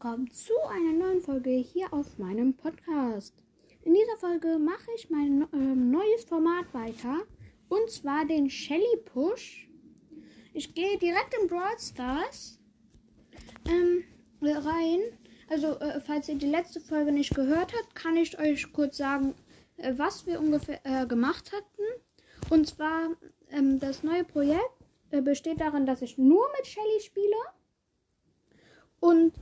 willkommen zu einer neuen Folge hier auf meinem Podcast. In dieser Folge mache ich mein ähm, neues Format weiter und zwar den Shelly Push. Ich gehe direkt in Brawl Stars ähm, rein. Also, äh, falls ihr die letzte Folge nicht gehört habt, kann ich euch kurz sagen, äh, was wir ungefähr äh, gemacht hatten. Und zwar, ähm, das neue Projekt äh, besteht darin, dass ich nur mit Shelly spiele und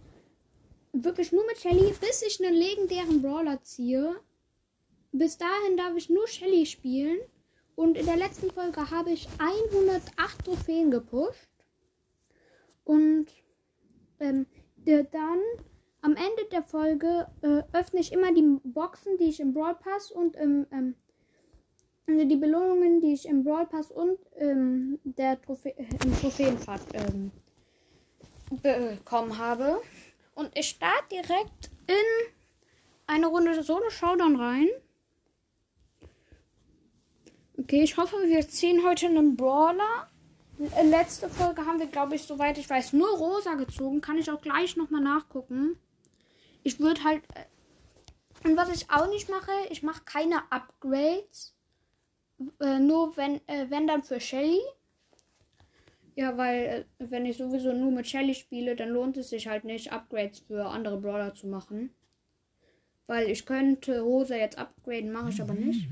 wirklich nur mit Shelly, bis ich einen legendären Brawler ziehe. Bis dahin darf ich nur Shelly spielen. Und in der letzten Folge habe ich 108 Trophäen gepusht. Und ähm, dann am Ende der Folge äh, öffne ich immer die Boxen, die ich im Brawl Pass und im, ähm, also die Belohnungen, die ich im Brawl Pass und ähm, der Trophä im Trophäenfahrt ähm, bekommen habe. Und ich starte direkt in eine Runde Solo-Showdown rein. Okay, ich hoffe, wir ziehen heute einen Brawler. Letzte Folge haben wir, glaube ich, soweit ich weiß, nur rosa gezogen. Kann ich auch gleich nochmal nachgucken. Ich würde halt. Äh, und was ich auch nicht mache, ich mache keine Upgrades. Äh, nur wenn, äh, wenn dann für Shelly. Ja, weil äh, wenn ich sowieso nur mit Shelly spiele, dann lohnt es sich halt nicht, Upgrades für andere Brawler zu machen. Weil ich könnte Rosa jetzt upgraden, mache ich aber nicht.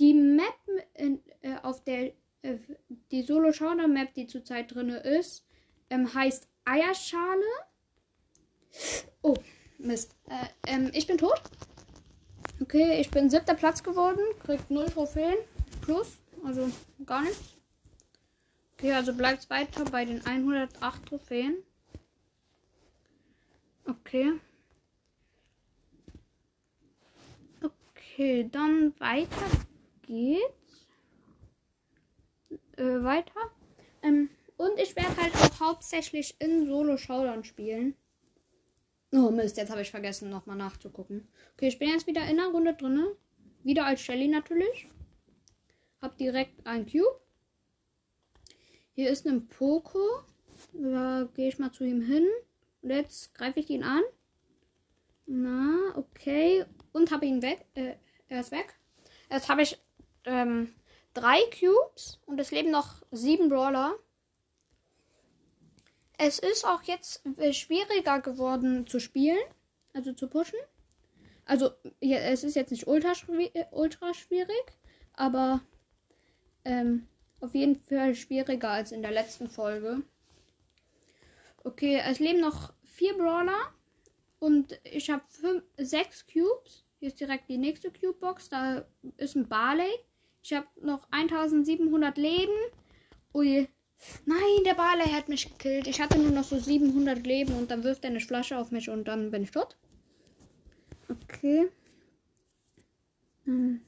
Die Map, in, äh, auf der äh, die Solo Showdown Map, die zurzeit drin ist, ähm, heißt Eierschale. Oh, Mist. Äh, ähm, ich bin tot. Okay, ich bin siebter Platz geworden. Kriegt 0 Trophäen. Plus. Also gar nichts. Okay, also bleibt weiter bei den 108 Trophäen. Okay. Okay, dann weiter geht's. Äh, weiter. Ähm, und ich werde halt auch hauptsächlich in Solo Showdown spielen. Oh Mist, jetzt habe ich vergessen, nochmal nachzugucken. Okay, ich bin jetzt wieder in der Runde drin. Wieder als Shelly natürlich. Hab direkt ein Cube. Hier ist ein Poco. Da gehe ich mal zu ihm hin. Und jetzt greife ich ihn an. Na, okay. Und habe ihn weg. Äh, er ist weg. Jetzt habe ich ähm, drei Cubes und es leben noch sieben Brawler. Es ist auch jetzt äh, schwieriger geworden zu spielen, also zu pushen. Also ja, es ist jetzt nicht ultra, schwierig, ultra schwierig, aber ähm, auf jeden Fall schwieriger als in der letzten Folge. Okay, es leben noch vier Brawler. Und ich habe sechs Cubes. Hier ist direkt die nächste Cube-Box. Da ist ein Barley. Ich habe noch 1700 Leben. Ui. Nein, der Barley hat mich gekillt. Ich hatte nur noch so 700 Leben und dann wirft er eine Flasche auf mich und dann bin ich tot. Okay. Hm.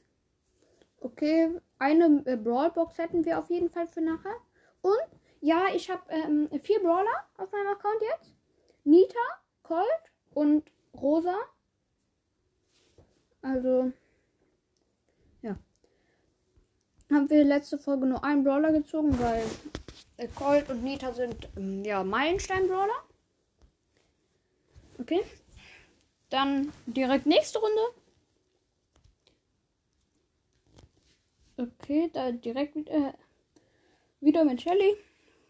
Okay, eine äh, Brawlbox hätten wir auf jeden Fall für nachher. Und ja, ich habe ähm, vier Brawler auf meinem Account jetzt. Nita, Colt und Rosa. Also, ja. Haben wir letzte Folge nur einen Brawler gezogen, weil äh, Colt und Nita sind, ähm, ja, Meilenstein-Brawler. Okay. Dann direkt nächste Runde. Okay, da direkt wieder, äh, wieder mit Shelly.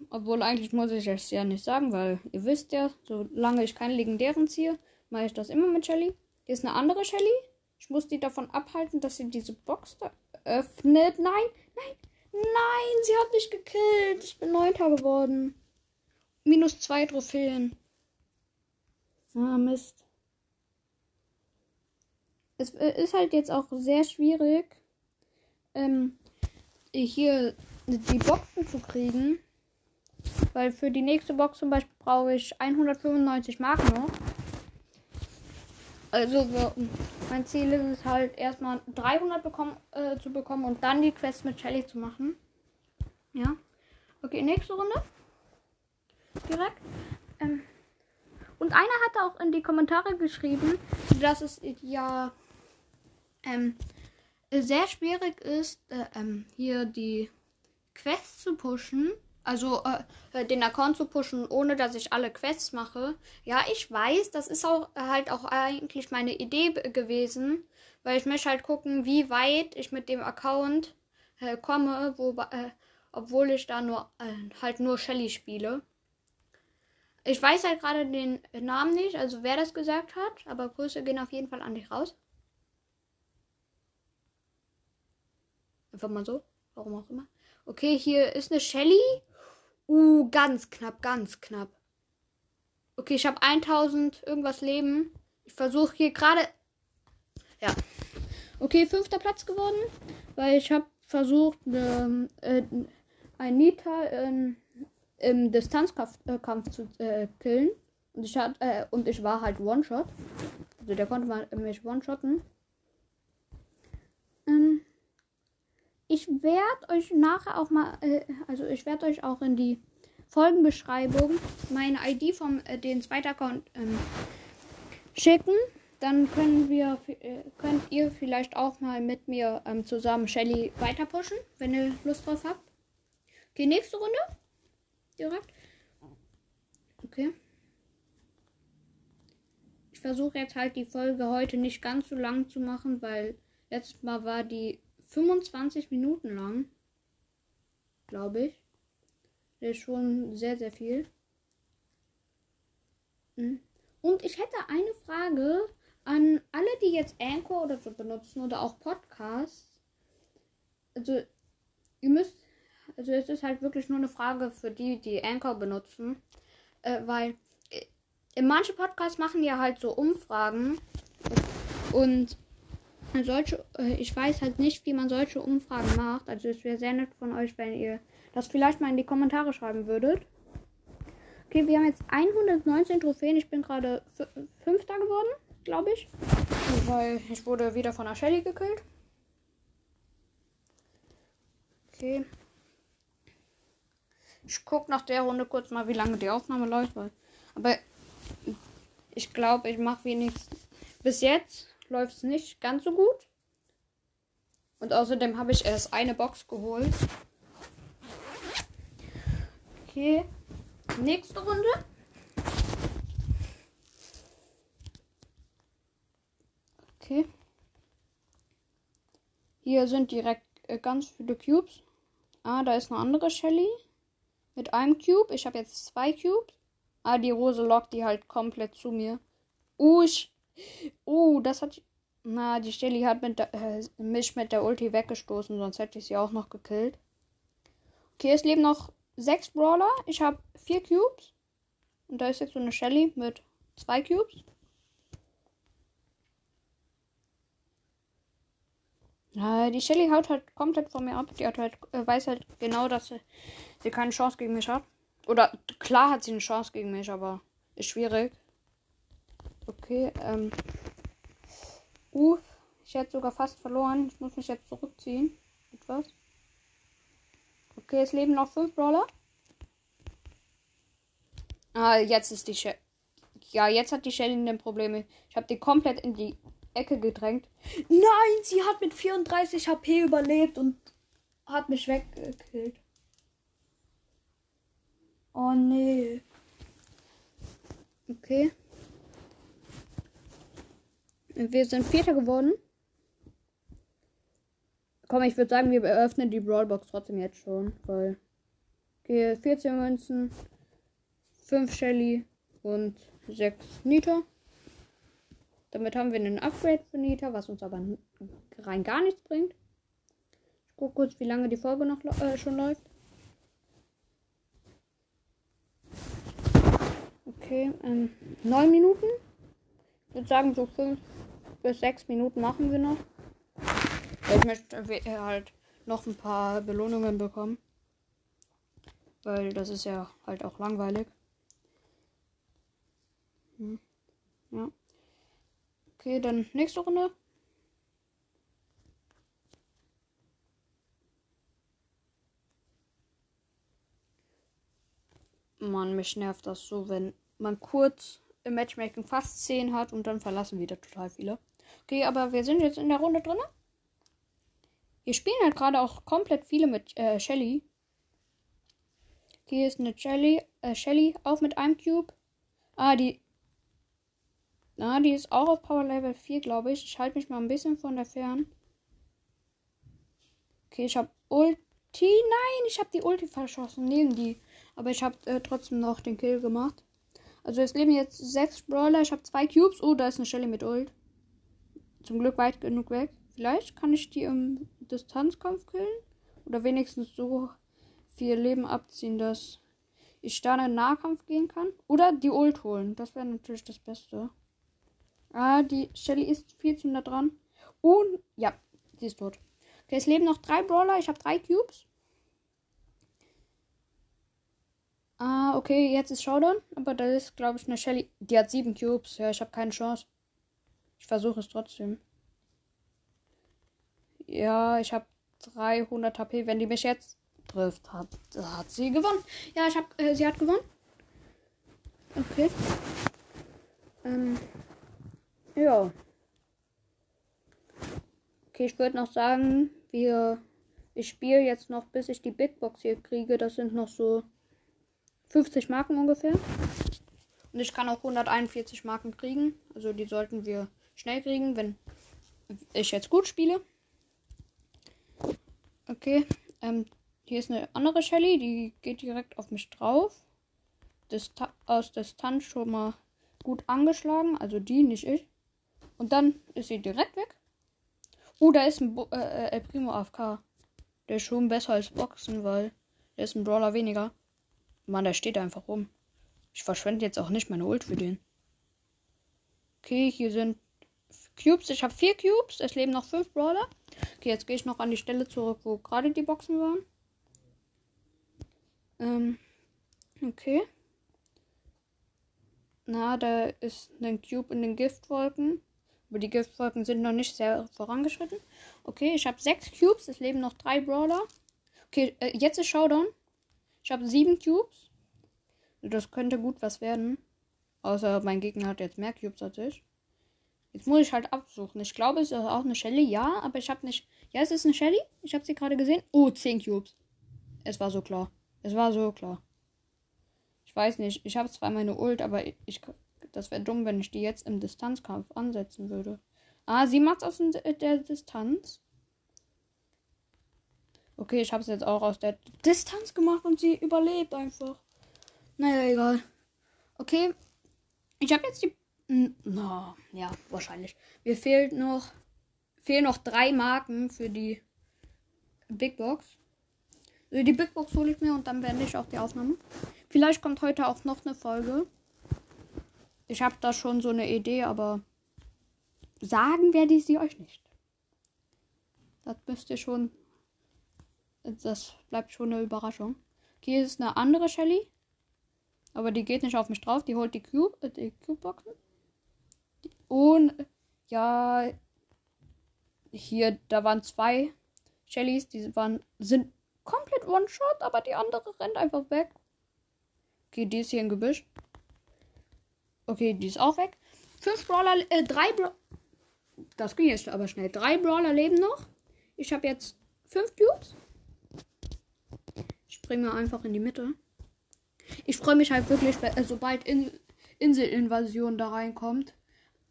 Obwohl eigentlich muss ich es ja nicht sagen, weil ihr wisst ja, solange ich keinen legendären ziehe, mache ich das immer mit Shelly. Hier ist eine andere Shelly. Ich muss die davon abhalten, dass sie diese Box da öffnet. Nein, nein, nein, sie hat mich gekillt. Ich bin Neunter geworden. Minus zwei Trophäen. Ah, Mist. Es äh, ist halt jetzt auch sehr schwierig, ähm, hier die Boxen zu kriegen. Weil für die nächste Box zum Beispiel brauche ich 195 Mark noch. Also mein Ziel ist es halt erstmal 300 bekommen, äh, zu bekommen und dann die Quest mit Shelly zu machen. Ja. Okay, nächste Runde. Direkt. Ähm. Und einer hatte auch in die Kommentare geschrieben, dass es ja ähm, sehr schwierig ist, äh, ähm, hier die Quest zu pushen. Also äh, den Account zu pushen, ohne dass ich alle Quests mache. Ja, ich weiß, das ist auch äh, halt auch eigentlich meine Idee gewesen, weil ich möchte halt gucken, wie weit ich mit dem Account äh, komme, wo, äh, obwohl ich da nur äh, halt nur Shelly spiele. Ich weiß halt gerade den Namen nicht, also wer das gesagt hat, aber Grüße gehen auf jeden Fall an dich raus. Einfach mal so, warum auch immer. Okay, hier ist eine Shelly. Uh, ganz knapp, ganz knapp. Okay, ich habe 1000 irgendwas Leben. Ich versuche hier gerade. Ja. Okay, fünfter Platz geworden, weil ich habe versucht, ähm, äh, ein Nita in, im Distanzkampf äh, zu äh, killen. Und ich, hat, äh, und ich war halt One-Shot. Also der konnte mich One-Shotten. Ich werde euch nachher auch mal, äh, also ich werde euch auch in die Folgenbeschreibung meine ID vom äh, den zweiten Account ähm, schicken. Dann können wir, äh, könnt ihr vielleicht auch mal mit mir ähm, zusammen Shelly weiter pushen, wenn ihr Lust drauf habt. Okay, nächste Runde. Direkt. Okay. Ich versuche jetzt halt die Folge heute nicht ganz so lang zu machen, weil letztes Mal war die 25 Minuten lang. Glaube ich. Das ist schon sehr, sehr viel. Hm. Und ich hätte eine Frage an alle, die jetzt Anchor oder so benutzen oder auch Podcasts. Also, ihr müsst. Also, es ist halt wirklich nur eine Frage für die, die Anchor benutzen. Äh, weil äh, manche Podcasts machen ja halt so Umfragen. Und solche, äh, ich weiß halt nicht, wie man solche Umfragen macht. Also es wäre sehr nett von euch, wenn ihr das vielleicht mal in die Kommentare schreiben würdet. Okay, wir haben jetzt 119 Trophäen. Ich bin gerade Fünfter geworden, glaube ich. Weil ich wurde wieder von der Shelly gekillt. Okay. Ich gucke nach der Runde kurz mal, wie lange die Aufnahme läuft. Aber ich glaube, ich mache wenigstens bis jetzt läuft es nicht ganz so gut. Und außerdem habe ich erst eine Box geholt. Okay. Nächste Runde. Okay. Hier sind direkt äh, ganz viele Cubes. Ah, da ist eine andere Shelly. Mit einem Cube. Ich habe jetzt zwei Cubes. Ah, die Rose lockt die halt komplett zu mir. Uh, ich Oh, das hat. Na, die Shelly hat mit der, äh, mich mit der Ulti weggestoßen, sonst hätte ich sie auch noch gekillt. Okay, es leben noch sechs Brawler. Ich habe vier Cubes. Und da ist jetzt so eine Shelly mit zwei Cubes. Ja, die Shelly haut halt komplett von mir ab. Die hat halt, äh, weiß halt genau, dass sie, sie keine Chance gegen mich hat. Oder klar hat sie eine Chance gegen mich, aber ist schwierig. Okay, ähm. Uff, ich hätte sogar fast verloren. Ich muss mich jetzt zurückziehen. Etwas. Okay, es leben noch fünf Brawler. Ah, jetzt ist die Shell. Ja, jetzt hat die Shelly Probleme. Ich habe die komplett in die Ecke gedrängt. Nein, sie hat mit 34 HP überlebt und hat mich weggekillt. Oh nee. Okay. Wir sind Vierter geworden. Komm, ich würde sagen, wir eröffnen die Brawlbox trotzdem jetzt schon. Weil. Okay, 14 Münzen, 5 Shelly und 6 Nita. Damit haben wir einen Upgrade für Nita, was uns aber rein gar nichts bringt. Ich gucke kurz, wie lange die Folge noch äh, schon läuft. Okay, ähm, 9 Minuten. Ich würde sagen, so 5 bis sechs Minuten machen wir noch. Ich möchte äh, halt noch ein paar Belohnungen bekommen. Weil das ist ja halt auch langweilig. Hm. Ja. Okay, dann nächste Runde. Mann, mich nervt das so, wenn man kurz im Matchmaking fast 10 hat und dann verlassen wieder total viele. Okay, aber wir sind jetzt in der Runde drin. Hier spielen halt gerade auch komplett viele mit äh, Shelly. Hier ist eine Shelly, äh, Shelly, auch mit einem Cube. Ah, die. Na, die ist auch auf Power Level 4, glaube ich. Ich halte mich mal ein bisschen von der fern. Okay, ich habe Ulti. Nein, ich habe die Ulti verschossen neben die. Aber ich habe äh, trotzdem noch den Kill gemacht. Also es leben jetzt sechs Brawler. Ich habe zwei Cubes. Oh, da ist eine Shelly mit Ult. Zum Glück weit genug weg. Vielleicht kann ich die im Distanzkampf killen. Oder wenigstens so viel Leben abziehen, dass ich da in den Nahkampf gehen kann. Oder die Ult holen. Das wäre natürlich das Beste. Ah, die Shelly ist viel zu nah dran. Und ja, sie ist tot. Okay, es leben noch drei Brawler. Ich habe drei Cubes. Ah, okay, jetzt ist Showdown. Aber da ist, glaube ich, eine Shelly. Die hat sieben Cubes. Ja, ich habe keine Chance. Ich versuche es trotzdem. Ja, ich habe 300 HP. Wenn die mich jetzt trifft, hat, hat sie gewonnen. Ja, ich habe, äh, sie hat gewonnen. Okay. Ähm, ja. Okay, ich würde noch sagen, wir, ich spiele jetzt noch, bis ich die Big Box hier kriege. Das sind noch so 50 Marken ungefähr. Und ich kann auch 141 Marken kriegen. Also die sollten wir schnell kriegen, wenn ich jetzt gut spiele. Okay, ähm, hier ist eine andere Shelly, die geht direkt auf mich drauf. Dista aus Distanz schon mal gut angeschlagen, also die, nicht ich. Und dann ist sie direkt weg. Oh, da ist ein Bo äh, äh El Primo AFK. Der ist schon besser als Boxen, weil der ist ein Brawler weniger. Mann, der steht einfach rum. Ich verschwende jetzt auch nicht meine Ult für den. Okay, hier sind Cubes. Ich habe vier Cubes. Es leben noch fünf Brawler. Okay, jetzt gehe ich noch an die Stelle zurück, wo gerade die Boxen waren. Ähm, okay. Na, da ist ein Cube in den Giftwolken. Aber die Giftwolken sind noch nicht sehr vorangeschritten. Okay, ich habe sechs Cubes. Es leben noch drei Brawler. Okay, äh, jetzt ist Showdown. Ich habe sieben Cubes. Das könnte gut was werden. Außer mein Gegner hat jetzt mehr Cubes als ich. Jetzt muss ich halt absuchen. Ich glaube, es ist auch eine Shelly. Ja, aber ich habe nicht. Ja, es ist eine Shelly. Ich habe sie gerade gesehen. Oh, 10 Cubes. Es war so klar. Es war so klar. Ich weiß nicht. Ich habe zwar meine Ult, aber ich, das wäre dumm, wenn ich die jetzt im Distanzkampf ansetzen würde. Ah, sie macht's aus der Distanz. Okay, ich habe es jetzt auch aus der Distanz gemacht und sie überlebt einfach. Naja, egal. Okay. Ich habe jetzt die. Na, ja, wahrscheinlich. Mir fehlt noch. Fehlen noch drei Marken für die Big Box. Also die Big Box hole ich mir und dann beende ich auch die Aufnahme. Vielleicht kommt heute auch noch eine Folge. Ich habe da schon so eine Idee, aber sagen werde ich sie euch nicht. Das müsst ihr schon. Das bleibt schon eine Überraschung. Hier ist eine andere Shelly. Aber die geht nicht auf mich drauf. Die holt die Cube, äh, die Cube-Boxen. Und ja, hier, da waren zwei Shellys, die waren, sind komplett One-Shot, aber die andere rennt einfach weg. Okay, die ist hier im Gebüsch. Okay, die ist auch weg. Fünf Brawler, äh, drei Brawler. Das ging jetzt aber schnell. Drei Brawler leben noch. Ich habe jetzt fünf Cubes. Ich springe einfach in die Mitte. Ich freue mich halt wirklich, äh, sobald in Inselinvasion da reinkommt.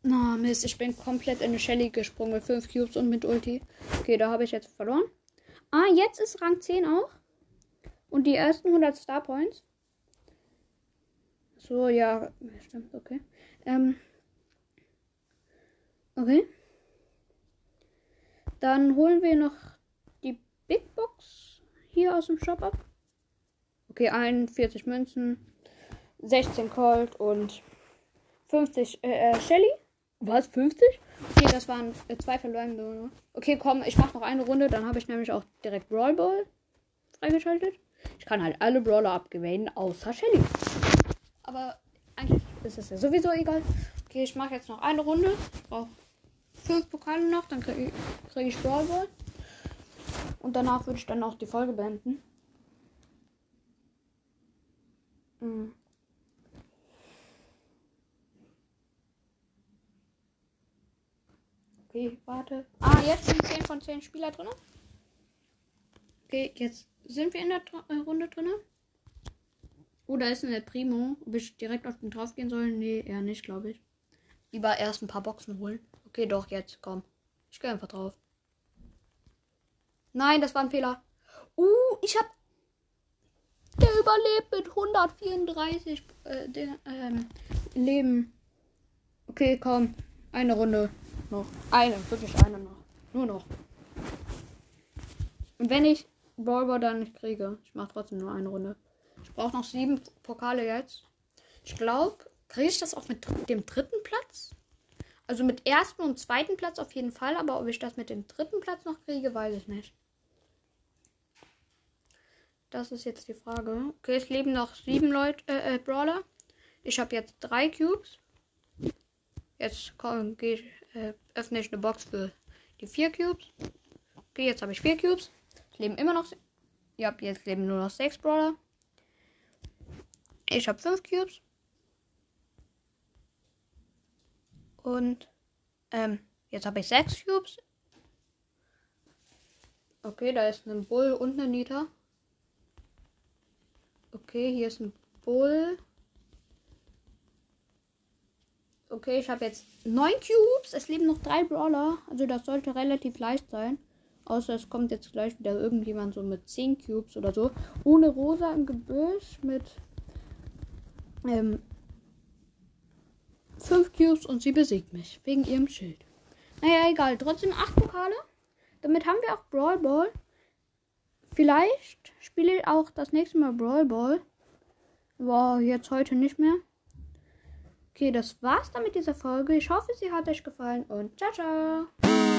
Na, oh, Mist, ich bin komplett in eine Shelly gesprungen mit 5 Cubes und mit Ulti. Okay, da habe ich jetzt verloren. Ah, jetzt ist Rang 10 auch. Und die ersten 100 Star Points. So, ja, stimmt, okay. Ähm, okay. Dann holen wir noch die Big Box hier aus dem Shop ab. Okay, 41 Münzen, 16 Colt und 50 äh, äh, Shelly. Was? 50? Okay, das waren äh, zwei verlorene. Okay, komm, ich mach noch eine Runde, dann habe ich nämlich auch direkt Brawl Ball freigeschaltet. Ich kann halt alle Brawler abgewählen, außer Shelly. Aber eigentlich ist es ja sowieso egal. Okay, ich mache jetzt noch eine Runde. Ich brauche fünf Pokale noch, dann kriege ich, krieg ich Brawl Ball. Und danach würde ich dann auch die Folge beenden. Mhm. Okay, warte. Ah, jetzt sind 10 von 10 Spieler drin. Okay, jetzt sind wir in der äh, Runde drin. Oh, da ist ein El Primo. Ob ich direkt auf den drauf gehen soll? Nee, eher nicht, glaube ich. Lieber erst ein paar Boxen holen. Okay, doch, jetzt, komm. Ich gehe einfach drauf. Nein, das war ein Fehler. Uh, ich hab. Der überlebt mit 134 äh, den, ähm, Leben. Okay, komm. Eine Runde noch. Eine, wirklich eine noch. Nur noch. Und wenn ich Ballball dann nicht kriege, ich mache trotzdem nur eine Runde. Ich brauche noch sieben Pokale jetzt. Ich glaube, kriege ich das auch mit dem dritten Platz? Also mit ersten und zweiten Platz auf jeden Fall, aber ob ich das mit dem dritten Platz noch kriege, weiß ich nicht. Das ist jetzt die Frage. Okay, es leben noch sieben Leute, äh, äh Brawler. Ich habe jetzt drei Cubes. Jetzt komm, geh, äh, öffne ich eine Box für die vier Cubes. Okay, jetzt habe ich vier Cubes. Es leben immer noch. Ja, jetzt leben nur noch sechs Brawler. Ich habe fünf Cubes. Und ähm, jetzt habe ich sechs Cubes. Okay, da ist ein Bull und eine Nita. Okay, hier ist ein Bull. Okay, ich habe jetzt neun Cubes. Es leben noch drei Brawler. Also das sollte relativ leicht sein. Außer es kommt jetzt gleich wieder irgendjemand so mit 10 Cubes oder so. Ohne Rosa im Gebüsch mit ähm, 5 Cubes und sie besiegt mich. Wegen ihrem Schild. Naja, egal. Trotzdem 8 Pokale. Damit haben wir auch Brawl Ball. Vielleicht spiele ich auch das nächste Mal Brawl Ball. Wow, jetzt heute nicht mehr. Okay, das war's dann mit dieser Folge. Ich hoffe, sie hat euch gefallen und ciao, ciao.